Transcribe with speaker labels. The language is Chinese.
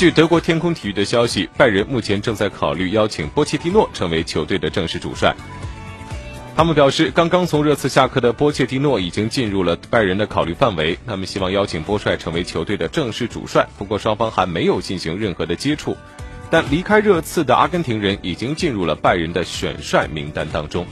Speaker 1: 据德国天空体育的消息拜仁目前正在考虑邀请波切蒂诺成为球队的正式主帅。他们表示刚刚从热刺下课的波切蒂诺已经进入了拜仁的考虑范围。他们希望邀请波帅成为球队的正式主帅不过双方还没有进行任何的接触。但离开热刺的阿根廷人已经进入了拜仁的选帅名单当中。